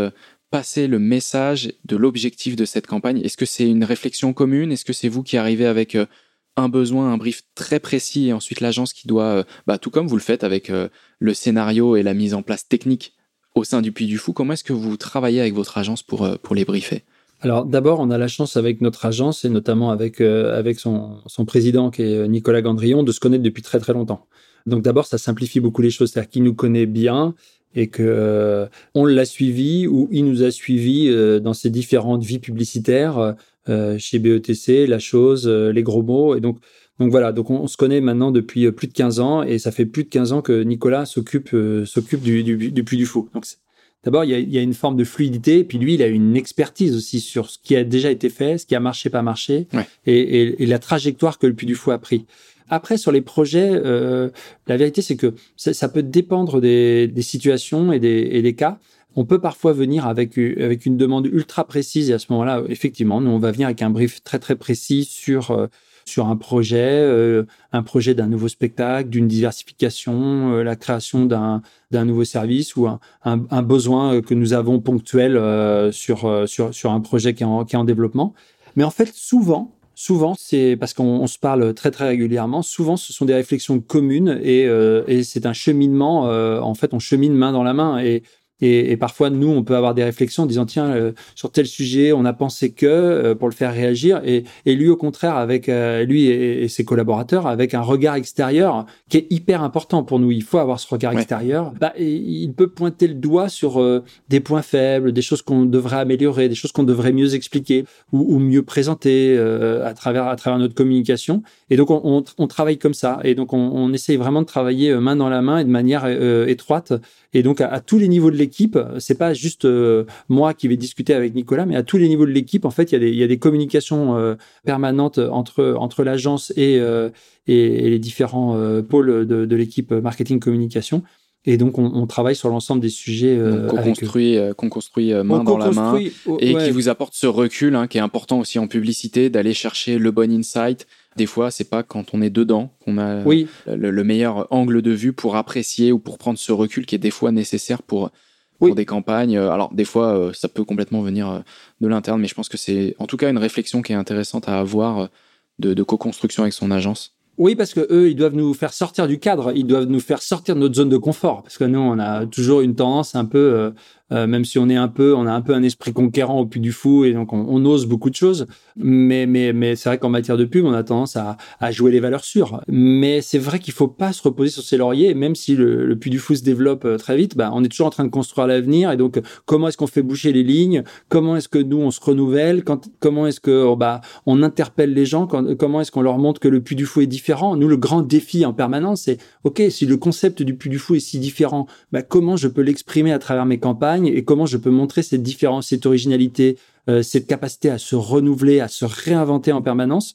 passer le message de l'objectif de cette campagne? Est-ce que c'est une réflexion commune? Est-ce que c'est vous qui arrivez avec un besoin, un brief très précis et ensuite l'agence qui doit, bah, tout comme vous le faites avec le scénario et la mise en place technique? Au sein du Puy du Fou. Comment est-ce que vous travaillez avec votre agence pour, euh, pour les briefer? Alors d'abord, on a la chance avec notre agence et notamment avec euh, avec son, son président qui est euh, Nicolas Gandrion de se connaître depuis très très longtemps. Donc d'abord, ça simplifie beaucoup les choses, c'est-à-dire qu'il nous connaît bien et que on l'a suivi ou il nous a suivi dans ses différentes vies publicitaires chez BETC, La Chose, les gros mots et donc donc voilà, donc on, se connaît maintenant depuis euh, plus de 15 ans et ça fait plus de 15 ans que Nicolas s'occupe euh, s'occupe du, du, du Puy du Fou. Donc d'abord il y a, il y a une forme de fluidité, et puis lui il a une expertise aussi sur ce qui a déjà été fait, ce qui a marché pas marché, et, et, et, la trajectoire que le Puy du Fou a pris. Après, sur les projets, euh, la vérité, c'est que ça, ça, peut dépendre des, des situations et des, et des, cas. On peut parfois venir avec, avec une demande ultra précise et à ce moment-là, effectivement, nous, on va venir avec un brief très, très précis sur sur un projet, euh, un projet d'un nouveau spectacle, d'une diversification, euh, la création d'un d'un nouveau service ou un, un, besoin que nous avons ponctuel euh, sur, sur, sur un projet qui est, en, qui est en développement. Mais en fait, souvent, souvent, c'est parce qu'on se parle très très régulièrement. Souvent, ce sont des réflexions communes et, et c'est un cheminement. en fait, on chemine main dans la main et et, et, parfois, nous, on peut avoir des réflexions en disant tiens, euh, sur tel sujet, on a pensé que euh, pour le faire réagir, et, et lui, au contraire, avec euh, lui et, ses collaborateurs, avec un regard extérieur qui est hyper important pour nous. Il faut avoir ce regard extérieur. Bah, il peut pointer le doigt sur des points faibles, des choses qu'on devrait améliorer, des choses qu'on devrait mieux expliquer ou, ou mieux présenter à travers à travers notre communication. Et donc, on, on, on travaille comme ça. Et donc, on, on, essaye vraiment de travailler main dans la main et de manière étroite et donc à, tous les niveaux de l'équipe, c'est pas juste euh, moi qui vais discuter avec Nicolas, mais à tous les niveaux de l'équipe, en fait, il y a des, il y a des communications euh, permanentes entre entre l'agence et, euh, et, les différents pôles de, de l'équipe marketing communication. Et donc, on, on travaille sur l'ensemble des sujets qu'on construit, construit main dans la main, et qui vous apporte ce recul, hein, qui est important aussi en publicité, d'aller chercher le bon insight, des fois, c'est pas quand on est dedans qu'on a le, meilleur angle de vue pour apprécier ou pour prendre ce recul qui est des fois nécessaire pour, pour des campagnes. Alors, des fois, euh, ça peut complètement venir euh, de l'interne, mais je pense que c'est en tout cas une réflexion qui est intéressante à avoir euh, de, de co-construction avec son agence. Oui, parce que eux, ils doivent nous faire sortir du cadre, ils doivent nous faire sortir de notre zone de confort. Parce que nous, on a toujours une tendance un peu euh, même si on est un peu, on a un peu un esprit conquérant au Puy du Fou et donc on, ose beaucoup de choses. Mais c'est vrai qu'en matière de pub, on a tendance à, jouer les valeurs sûres. Mais c'est vrai qu'il faut pas se reposer sur ses lauriers. même si le, le du Fou se développe euh, très vite, bah, on est toujours en train de construire l'avenir. Et donc comment est-ce qu'on fait bouger les lignes? Comment est-ce que nous on se renouvelle? Comment est-ce que oh, bah on interpelle les gens? Comment est-ce qu'on leur montre que le Puy du Fou est différent? Nous le grand défi en permanence, c'est ok si le concept du Puy du Fou est si différent, bah, comment je peux l'exprimer à travers mes campagnes? Et comment je peux montrer cette différence, cette originalité, euh, cette capacité à se renouveler, à se réinventer en permanence,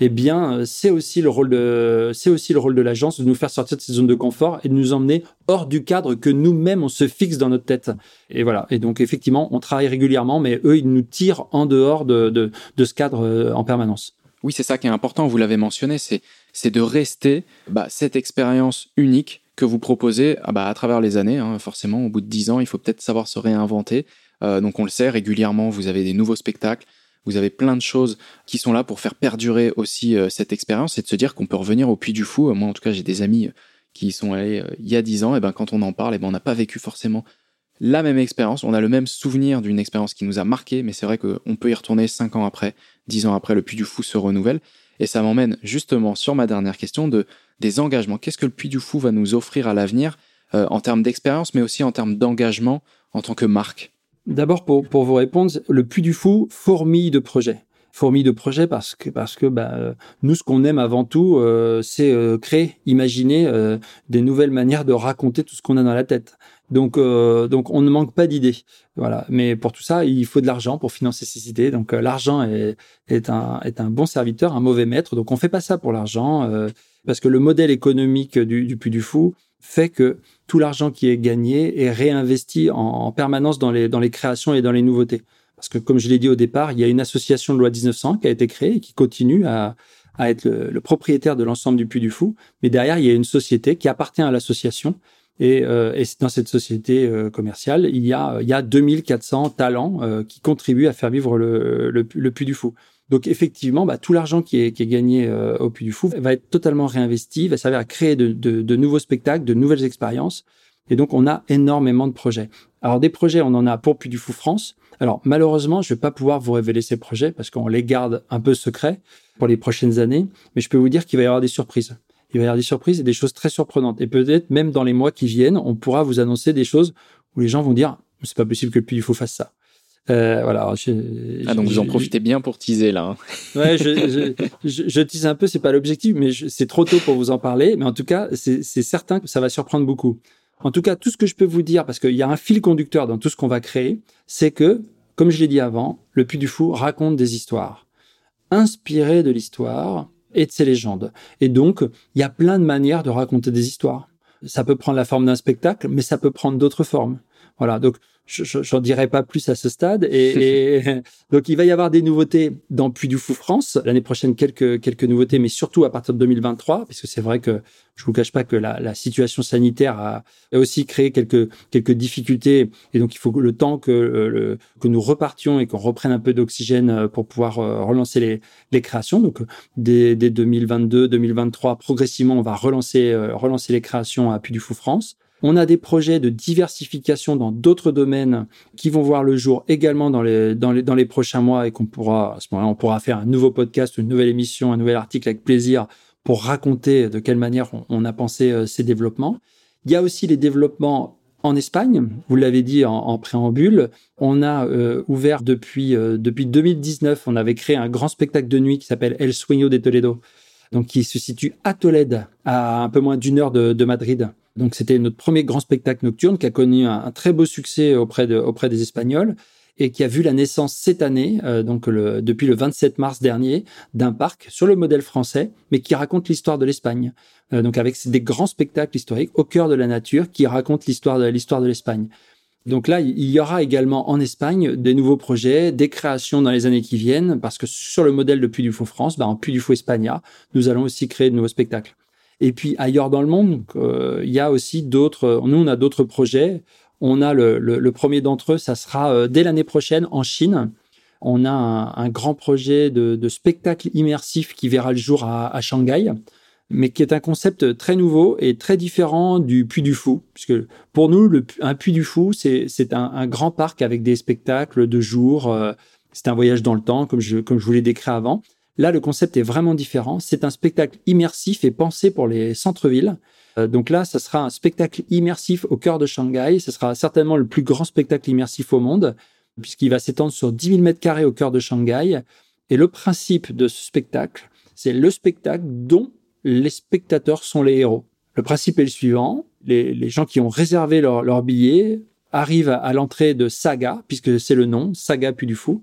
eh bien, euh, c'est aussi le rôle de, c'est aussi le rôle de l'agence de nous faire sortir de cette zone de confort et de nous emmener hors du cadre que nous-mêmes on se fixe dans notre tête. Et voilà. Et donc, effectivement, on travaille régulièrement, mais eux, ils nous tirent en dehors de, ce cadre euh, en permanence. Oui, c'est ça qui est important. Vous l'avez mentionné, c'est, c'est de rester bah, cette expérience unique que vous proposez ah bah, à travers les années. Hein, forcément, au bout de dix ans, il faut peut-être savoir se réinventer. Euh, donc on le sait, régulièrement, vous avez des nouveaux spectacles, vous avez plein de choses qui sont là pour faire perdurer aussi euh, cette expérience et de se dire qu'on peut revenir au Puy du Fou. Moi, en tout cas, j'ai des amis qui y sont allés euh, il y a dix ans, et ben quand on en parle, et ben on n'a pas vécu forcément la même expérience, on a le même souvenir d'une expérience qui nous a marqué, mais c'est vrai qu'on peut y retourner cinq ans après, dix ans après, le Puy du Fou se renouvelle. Et ça m'emmène justement sur ma dernière question de des engagements. Qu'est-ce que le Puy du Fou va nous offrir à l'avenir euh, en termes d'expérience, mais aussi en termes d'engagement en tant que marque? D'abord, pour, pour vous répondre, le Puy du Fou fourmille de projets. Fourmille de projets parce que, parce que bah, euh, nous, ce qu'on aime avant tout, euh, c'est créer, imaginer des nouvelles manières de raconter tout ce qu'on a dans la tête. Donc, donc on ne manque pas d'idées. Voilà. Mais pour tout ça, il faut de l'argent pour financer ces idées. Donc, l'argent est, est, un, est un bon serviteur, un mauvais maître. Donc, on fait pas ça pour l'argent parce que le modèle économique du, du Puy du Fou fait que tout l'argent qui est gagné est réinvesti en, permanence dans les, dans les créations et dans les nouveautés. Parce que, comme je l'ai dit au départ, il y a une association de loi 1900 qui a été créée et qui continue à, être le, propriétaire de l'ensemble du Puy du Fou. Mais derrière, il y a une société qui appartient à l'association. Et, euh, dans cette société euh, commerciale, il y a, il y a 2400 talents euh, qui contribuent à faire vivre le, Puy du Fou. Donc effectivement, bah, tout l'argent qui est, gagné au Puy du Fou va être totalement réinvesti, va servir à créer de, de, de, nouveaux spectacles, de nouvelles expériences. Et donc on a énormément de projets. Alors des projets, on en a pour Puy du Fou France. Alors malheureusement, je vais pas pouvoir vous révéler ces projets parce qu'on les garde un peu secrets pour les prochaines années. Mais je peux vous dire qu'il va y avoir des surprises. Il va y avoir des surprises et des choses très surprenantes. Et peut-être même dans les mois qui viennent, on pourra vous annoncer des choses où les gens vont dire c'est pas possible que le Puy fasse ça. Euh, voilà. ah, donc vous en profitez bien pour teaser là. Hein. Ouais, je, tease un peu, c'est pas l'objectif, mais c'est trop tôt pour vous en parler. Mais en tout cas, c'est certain que ça va surprendre beaucoup. En tout cas, tout ce que je peux vous dire, parce qu'il y a un fil conducteur dans tout ce qu'on va créer, c'est que, comme je l'ai dit avant, le Puy du Fou raconte des histoires, inspirées de l'histoire et de ses légendes. Et donc, il y a plein de manières de raconter des histoires. Ça peut prendre la forme d'un spectacle, mais ça peut prendre d'autres formes. Voilà. Donc, j'en dirai pas plus à ce stade. Et, donc, il va y avoir des nouveautés dans Puy du Fou France. L'année prochaine, quelques, quelques nouveautés, mais surtout à partir de 2023, puisque c'est vrai que je vous cache pas que la, la situation sanitaire a, aussi créé quelques, quelques difficultés. Et donc, il faut le temps que, euh, le, que nous repartions et qu'on reprenne un peu d'oxygène euh, pour pouvoir euh, relancer les, les créations. Donc, dès, dès 2022, 2023, progressivement, on va relancer, relancer les créations à Puy du Fou France. On a des projets de diversification dans d'autres domaines qui vont voir le jour également dans les, dans les, dans les prochains mois et qu'on pourra, à ce moment-là, on pourra faire un nouveau podcast, une nouvelle émission, un nouvel article avec plaisir pour raconter de quelle manière on, a pensé euh, ces développements. Il y a aussi les développements en Espagne, vous l'avez dit en, préambule, on a euh, ouvert depuis euh, depuis 2019, on avait créé un grand spectacle de nuit qui s'appelle El Sueño de Toledo, donc qui se situe à Tolède, à un peu moins d'une heure de, de Madrid. Donc c'était notre premier grand spectacle nocturne qui a connu un, très beau succès auprès, auprès des Espagnols et qui a vu la naissance cette année, euh, donc depuis le 27 mars dernier, d'un parc sur le modèle français, mais qui raconte l'histoire de l'Espagne. Euh, donc avec des grands spectacles historiques au cœur de la nature qui racontent l'histoire de l'histoire de l'Espagne. Donc là, il y aura également en Espagne des nouveaux projets, des créations dans les années qui viennent, parce que sur le modèle de Puy du Fou France, bah, en Puy du Fou Espagna, nous allons aussi créer de nouveaux spectacles. Et puis ailleurs dans le monde, euh, il y a aussi d'autres. Nous, on a d'autres projets. On a le, premier d'entre eux, ça sera euh, dès l'année prochaine en Chine. On a un, grand projet de, spectacle immersif qui verra le jour à, Shanghai. mais qui est un concept très nouveau et très différent du Puy du Fou, puisque pour nous, un Puy du Fou, c'est un, grand parc avec des spectacles de jour. Euh, c'est un voyage dans le temps, comme je vous l'ai décrit avant. Là, le concept est vraiment différent. C'est un spectacle immersif et pensé pour les centres-villes. Euh, donc là, ça sera un spectacle immersif au cœur de Shanghai. Ce sera certainement le plus grand spectacle immersif au monde, puisqu'il va s'étendre sur 10 000 mètres carrés au cœur de Shanghai. Et le principe de ce spectacle, c'est le spectacle dont les spectateurs sont les héros. Le principe est le suivant. Les, gens qui ont réservé leur, leur billet arrivent à, l'entrée de Saga, puisque c'est le nom, Saga puis du Fou.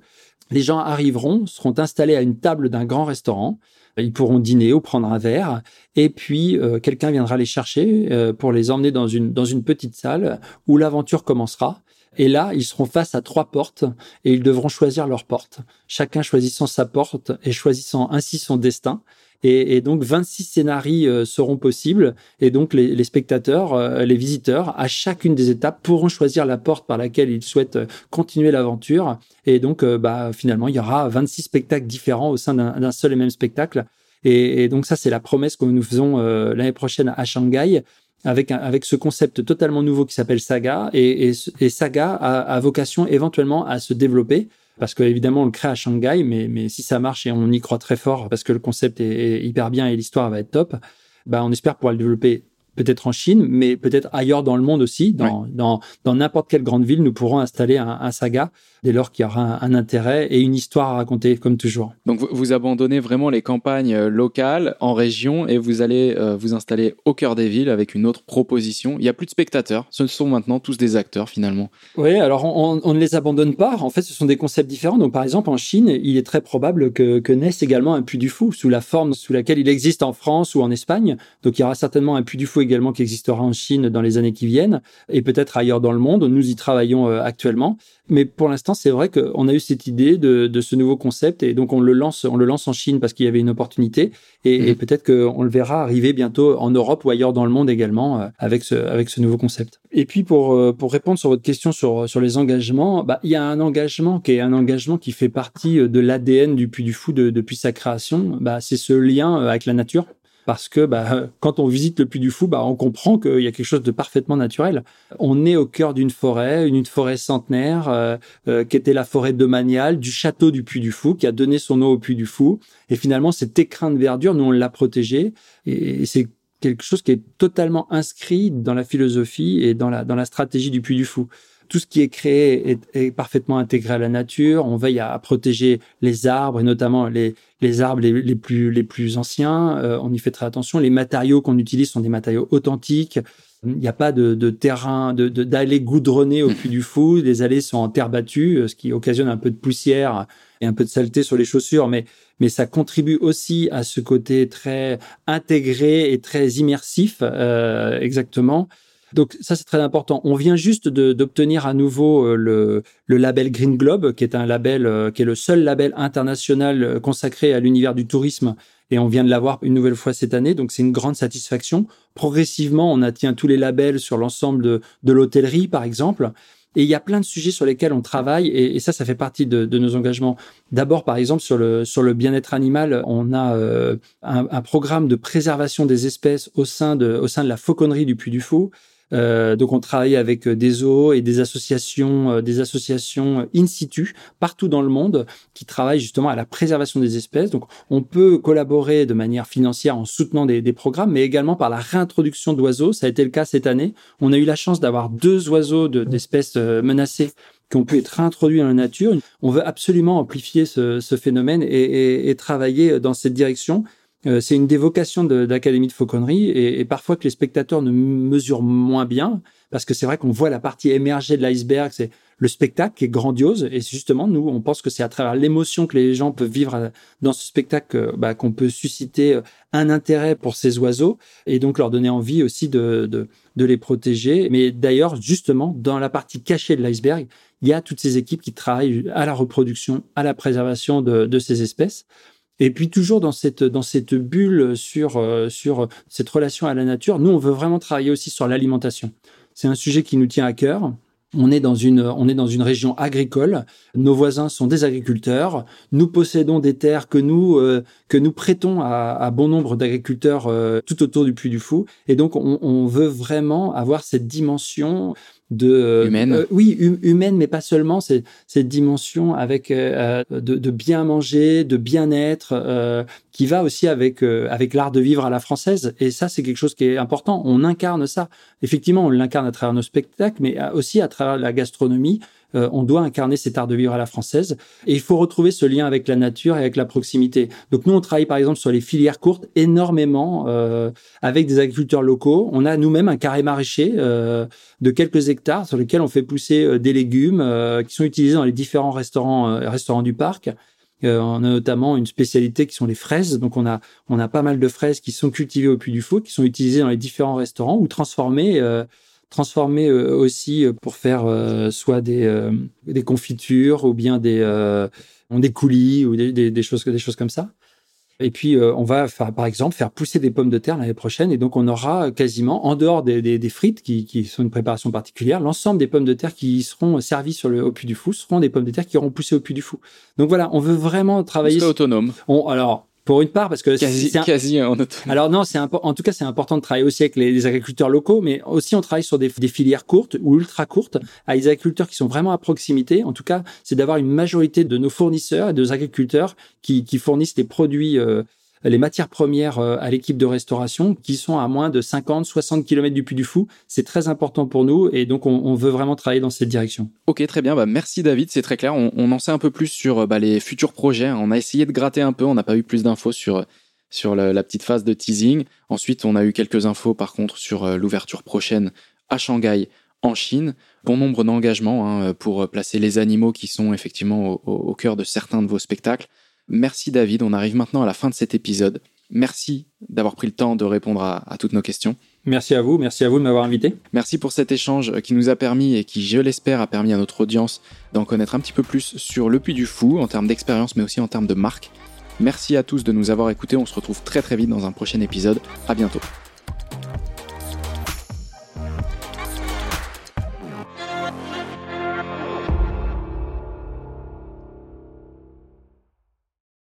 Les gens arriveront, seront installés à une table d'un grand restaurant. Ils pourront dîner ou prendre un verre. Et puis, euh, quelqu'un viendra les chercher euh, pour les emmener dans une, dans une petite salle où l'aventure commencera. Et là, ils seront face à trois portes et ils devront choisir leur porte. Chacun choisissant sa porte et choisissant ainsi son destin. Et, donc 26 scénarios euh, seront possibles et donc les, les, spectateurs, euh, les visiteurs, à chacune des étapes pourront choisir la porte par laquelle ils souhaitent euh, continuer l'aventure. Et donc bah, finalement, il y aura 26 spectacles différents au sein d'un seul et même spectacle. Et, donc ça, c'est la promesse que nous faisons l'année prochaine à Shanghai. Avec, avec ce concept totalement nouveau qui s'appelle Saga, et, Saga a, vocation éventuellement à se développer parce que évidemment on le crée à Shanghai, mais, mais si ça marche et on y croit très fort parce que le concept est, est hyper bien et l'histoire va être top, bah on espère pouvoir le développer peut-être en Chine, mais peut-être ailleurs dans le monde aussi. Dans dans dans n'importe quelle grande ville, nous pourrons installer un, un saga dès lors qu'il y aura un, intérêt et une histoire à raconter, comme toujours. Donc vous, abandonnez vraiment les campagnes euh, locales en région et vous allez euh, vous installer au cœur des villes avec une autre proposition. Il n'y a plus de spectateurs, ce sont maintenant tous des acteurs finalement. Oui, alors on, on, ne les abandonne pas. En fait, ce sont des concepts différents. Donc par exemple, en Chine, il est très probable que, que naisse également un Puy du Fou sous la forme sous laquelle il existe en France ou en Espagne. Donc il y aura certainement un Puy du Fou également qui existera en Chine dans les années qui viennent et peut-être ailleurs dans le monde. Nous y travaillons euh, actuellement. Mais pour l'instant, c'est vrai qu'on a eu cette idée de, de, ce nouveau concept et donc on le lance, on le lance en Chine parce qu'il y avait une opportunité et, et mmh. peut-être qu'on le verra arriver bientôt en Europe ou ailleurs dans le monde également euh, avec ce, avec ce nouveau concept. Et puis pour, euh, pour répondre sur votre question sur, sur les engagements, bah, il y a un engagement qui est un engagement qui fait partie de l'ADN du Puy du Fou depuis sa création. Bah, c'est ce lien avec la nature parce que bah, quand on visite le Puy du Fou, bah, on comprend qu'il y a quelque chose de parfaitement naturel. On est au cœur d'une forêt, une forêt centenaire, euh, euh, qui était la forêt domaniale du château du Puy du Fou, qui a donné son nom au Puy du Fou. Et finalement, cet écrin de verdure, nous, on l'a protégé. Et c'est quelque chose qui est totalement inscrit dans la philosophie et dans la, dans la stratégie du Puy du Fou tout ce qui est créé est, parfaitement intégré à la nature. On veille à, protéger les arbres et notamment les, les arbres les, les, plus, les plus anciens. Euh, on y fait très attention. Les matériaux qu'on utilise sont des matériaux authentiques. Il n'y a pas de, de terrain, de d'allées goudronnées au puits du fou. Les allées sont en terre battue, euh, ce qui occasionne un peu de poussière et un peu de saleté sur les chaussures, mais mais ça contribue aussi à ce côté très intégré et très immersif, euh, exactement. Donc ça c'est très important. On vient juste d'obtenir à nouveau euh, le, label Green Globe, qui est un label euh, qui est le seul label international euh, consacré à l'univers du tourisme, et on vient de l'avoir une nouvelle fois cette année. Donc c'est une grande satisfaction. Progressivement, on atteint tous les labels sur l'ensemble de, l'hôtellerie, par exemple. Et il y a plein de sujets sur lesquels on travaille, et, ça, ça fait partie de, nos engagements. D'abord, par exemple, sur le bien-être animal, on a un, programme de préservation des espèces au sein de la fauconnerie du Puy du Fou. Euh, donc on travaille avec euh, des zoos et des associations, euh, des associations in situ partout dans le monde qui travaillent justement à la préservation des espèces. Donc on peut collaborer de manière financière en soutenant des, des programmes, mais également par la réintroduction d'oiseaux. Ça a été le cas cette année. On a eu la chance d'avoir deux oiseaux d'espèces menacées qui ont pu être réintroduits dans la nature. On veut absolument amplifier ce, ce phénomène et, et, et, travailler dans cette direction. Euh, c'est une des vocations d'Académie de, Fauconnerie et, et, parfois que les spectateurs ne mesurent moins bien parce que c'est vrai qu'on voit la partie émergée de l'iceberg, c'est le spectacle qui est grandiose et justement nous on pense que c'est à travers l'émotion que les gens peuvent vivre dans ce spectacle bah, qu'on peut susciter euh, un intérêt pour ces oiseaux et donc leur donner envie aussi de, de, de les protéger. Mais d'ailleurs justement dans la partie cachée de l'iceberg, il y a toutes ces équipes qui travaillent à la reproduction, à la préservation de, de ces espèces. Et puis toujours dans cette dans cette bulle sur euh, sur cette relation à la nature, nous on veut vraiment travailler aussi sur l'alimentation. C'est un sujet qui nous tient à cœur. On est dans une, on est dans une région agricole. Nos voisins sont des agriculteurs. Nous possédons des terres que nous, euh, que nous prêtons à, bon nombre d'agriculteurs euh, tout autour du Puy du Fou. Et donc, on, on veut vraiment avoir cette dimension de euh, humaine. Euh, oui, humaine, mais pas seulement. C'est cette dimension avec euh, de, de, bien manger, de bien-être, qui va aussi avec avec l'art de vivre à la française. Et ça, c'est quelque chose qui est important. On incarne ça. Effectivement, on l'incarne à travers nos spectacles, mais aussi à travers la gastronomie. Euh, on doit incarner cet art de vivre à la française. Et il faut retrouver ce lien avec la nature et avec la proximité. Donc nous, on travaille par exemple sur les filières courtes énormément euh, avec des agriculteurs locaux. On a nous-mêmes un carré maraîcher euh, de quelques hectares sur lequel on fait pousser des légumes qui sont utilisés dans les différents restaurants, restaurants du parc. on a notamment une spécialité qui sont les fraises. Donc on a on a pas mal de fraises qui sont cultivées au Puy du Fou, qui sont utilisées dans les différents restaurants ou transformées transformer euh, aussi euh, pour faire euh, soit des, des confitures ou bien des, des coulis ou des, des, choses, des choses comme ça. Et puis, on va, faire, par exemple, faire pousser des pommes de terre l'année prochaine. Et donc, on aura quasiment, en dehors des, des, des frites, qui, qui, sont une préparation particulière, l'ensemble des pommes de terre qui seront servies sur le, au Puy du Fou seront des pommes de terre qui auront poussé au Puy du Fou. Donc voilà, on veut vraiment travailler. autonome. On, alors, pour une part, parce que quasi, quasi en Alors non, c'est en tout cas c'est important de travailler aussi avec les, agriculteurs locaux, mais aussi on travaille sur des, des, filières courtes ou ultra courtes, avec des agriculteurs qui sont vraiment à proximité. En tout cas, c'est d'avoir une majorité de nos fournisseurs et de nos agriculteurs qui, qui fournissent les produits euh, les matières premières euh, à l'équipe de restauration qui sont à moins de 50, 60 km du Puy du Fou. C'est très important pour nous et donc on, veut vraiment travailler dans cette direction. Ok, très bien. Bah, merci David, c'est très clair. On, en sait un peu plus sur bah, les futurs projets. On a essayé de gratter un peu, on n'a pas eu plus d'infos sur sur la, petite phase de teasing. Ensuite, on a eu quelques infos par contre sur euh, l'ouverture prochaine à Shanghai en Chine. Bon nombre d'engagements hein, pour placer les animaux qui sont effectivement au cœur de certains de vos spectacles. Merci David, on arrive maintenant à la fin de cet épisode. Merci d'avoir pris le temps de répondre à, toutes nos questions. Merci à vous, merci à vous de m'avoir invité. Merci pour cet échange qui nous a permis et qui, je l'espère, a permis à notre audience d'en connaître un petit peu plus sur le Puy du Fou en termes d'expérience mais aussi en termes de marque. Merci à tous de nous avoir écoutés, on se retrouve très très vite dans un prochain épisode. À bientôt.